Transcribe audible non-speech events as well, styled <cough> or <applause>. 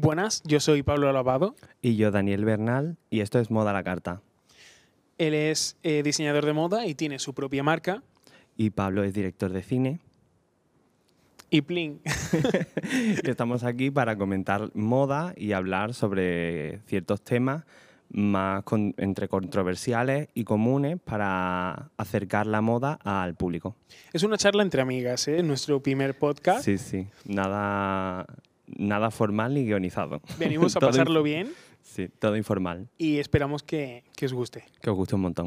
Buenas, yo soy Pablo Lavado. Y yo, Daniel Bernal, y esto es Moda a la Carta. Él es eh, diseñador de moda y tiene su propia marca. Y Pablo es director de cine. Y Plin. <laughs> <laughs> Estamos aquí para comentar moda y hablar sobre ciertos temas más con- entre controversiales y comunes para acercar la moda al público. Es una charla entre amigas, ¿eh? Nuestro primer podcast. Sí, sí. Nada, nada formal ni guionizado. Venimos a <laughs> pasarlo bien Sí, todo informal. y esperamos que, que os guste. Que os guste un montón.